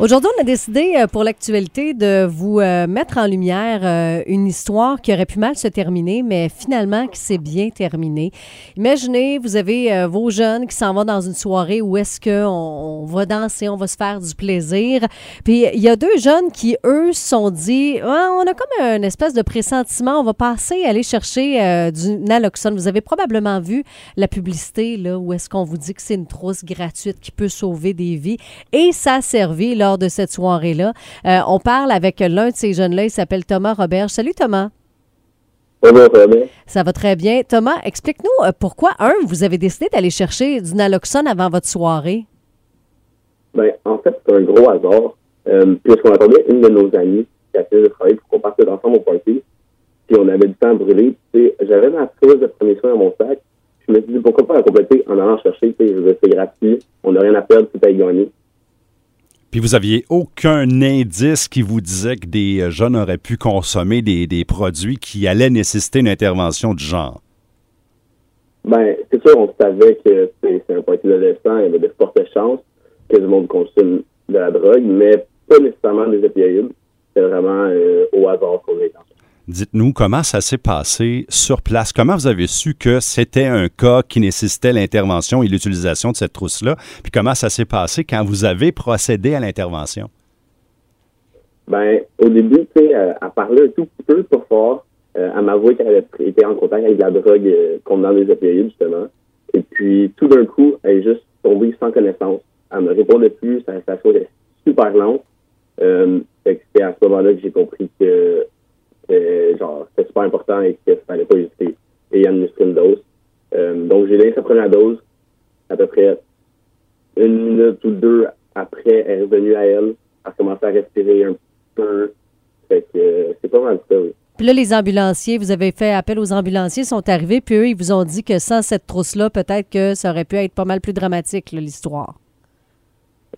Aujourd'hui, on a décidé euh, pour l'actualité de vous euh, mettre en lumière euh, une histoire qui aurait pu mal se terminer, mais finalement qui s'est bien terminée. Imaginez, vous avez vos jeunes qui s'en vont dans une soirée où est-ce qu'on on va danser, on va se faire du plaisir. Puis il y a deux jeunes qui, eux, se sont dit, Ah, on a comme un espèce de pressentiment, on va passer, aller chercher du naloxone. Vous avez probablement vu la publicité là, où est-ce qu'on vous dit que c'est une trousse gratuite qui peut sauver des vies. Et ça a servi là, de cette soirée-là. Euh, on parle avec l'un de ces jeunes-là, il s'appelle Thomas Roberge. Salut Thomas. Bonjour, ça va bien? Ça va très bien. Thomas, explique-nous euh, pourquoi, un, vous avez décidé d'aller chercher du naloxone avant votre soirée? Ben, en fait, c'est un gros hasard. Euh, puisqu'on attendait une de nos amies qui a fait de travail pour qu'on parte ensemble au party. Puis on avait du temps à brûler. J'avais ma trousse de premier soin dans mon sac. Je me suis dit, pourquoi pas la compléter en allant chercher? C'est gratuit. On n'a rien à perdre, tout à y gagner. Puis vous aviez aucun indice qui vous disait que des euh, jeunes auraient pu consommer des, produits qui allaient nécessiter une intervention du genre? Ben, c'est sûr, on savait que c'est un parti d'adolescent, il y avait de fortes chances que le monde consomme de la drogue, mais pas nécessairement des opioïdes. C'est vraiment euh, au hasard qu'on est Dites-nous comment ça s'est passé sur place. Comment vous avez su que c'était un cas qui nécessitait l'intervention et l'utilisation de cette trousse-là? Puis comment ça s'est passé quand vous avez procédé à l'intervention? Ben, au début, tu sais, euh, parlait un tout petit peu, pas fort. Euh, elle m'avouait qu'elle avait été en contact avec la drogue euh, contenant des opioïdes, justement. Et puis, tout d'un coup, elle est juste tombée sans connaissance. Elle me répondait plus, sa réaction était super lente. Euh, c'est à ce moment-là que j'ai compris que genre, c'était super important et qu'il fallait pas hésiter et administrer une dose. Euh, donc, j'ai donné sa première dose à peu près une minute ou deux après, elle est revenue à elle. Elle a commencé à respirer un peu. Fait que c'est pas mal ça, oui. Puis là, les ambulanciers, vous avez fait appel aux ambulanciers, sont arrivés, puis eux, ils vous ont dit que sans cette trousse-là, peut-être que ça aurait pu être pas mal plus dramatique, l'histoire.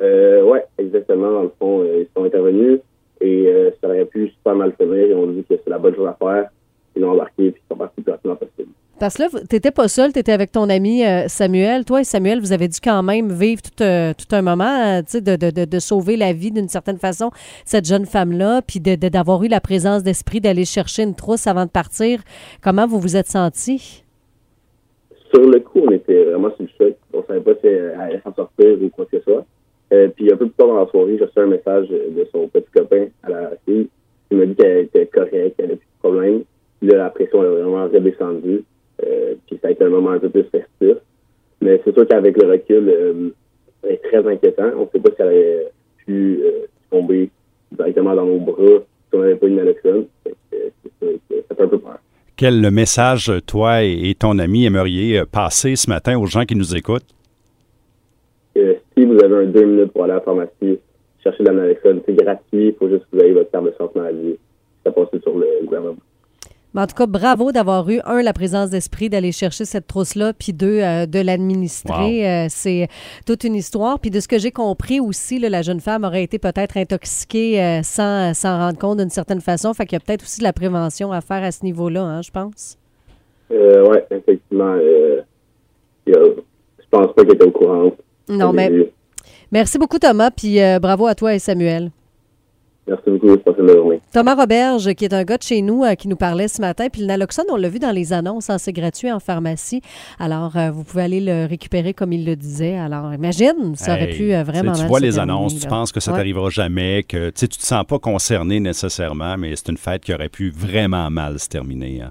Euh, oui, exactement. Dans le fond, euh, ils sont intervenus. Et euh, ça aurait pu super mal finir. Et on dit que c'est la bonne chose à faire. Ils l'ont embarqué et ils sont partis le plus rapidement possible. Parce que là, tu n'étais pas seul, tu étais avec ton ami euh, Samuel. Toi et Samuel, vous avez dû quand même vivre tout, euh, tout un moment, tu sais, de, de, de, sauver la vie d'une certaine façon, cette jeune femme-là, puis d'avoir eu la présence d'esprit d'aller chercher une trousse avant de partir. Comment vous vous êtes senti? Sur le coup, on était vraiment sur le choc. On savait pas si elle allait s'en sortir ou quoi que ce soit. Euh, puis un peu plus tard dans la soirée, j'ai reçu un message de son petit copain à la fille qui m'a dit qu'elle était correcte, qu'elle n'avait plus de problème. Puis là, la pression a Euh, puis ça a été un moment un peu plus festif. Mais c'est sûr qu'avec le recul, euh, c'est très inquiétant. On ne sait pas si elle avait pu euh, tomber directement dans nos bras si on n'avait pas une naloxone. Ça fait un peu peur. Quel message, toi et ton ami aimeriez passer ce matin aux gens qui nous écoutent? si vous avez un deux minutes pour aller à la pharmacie, chercher de la naloxone, c'est gratuit, il faut juste que vous ayez votre carte de santé maladie. Ça passe sur le gouvernement. En tout cas, bravo d'avoir eu, un, la présence d'esprit d'aller chercher cette trousse-là, puis deux, euh, de l'administrer. Euh, c'est toute une histoire. Puis de ce que j'ai compris aussi, la jeune femme aurait été peut-être intoxiquée euh, sans s'en rendre compte d'une certaine façon. Fait qu'il y a peut-être aussi de la prévention à faire à ce niveau-là, hein, je pense. oui, effectivement. je pense pas qu'elle était au courant. Non, mais merci beaucoup, Thomas, puis euh, bravo à toi et Samuel. Merci beaucoup. Passez la journée. Thomas Roberge, qui est un gars de chez nous, euh, qui nous parlait ce matin. Puis le naloxone, on l'a vu dans les annonces, hein, c'est gratuit en pharmacie. Alors, euh, vous pouvez aller le récupérer comme il le disait. Alors, imagine, ça aurait pu vraiment Tu vois les annonces, tu penses que ça t'arrivera jamais, que tu ne te sens pas concerné nécessairement, mais c'est une fête qui aurait pu vraiment mal se terminer. Hein.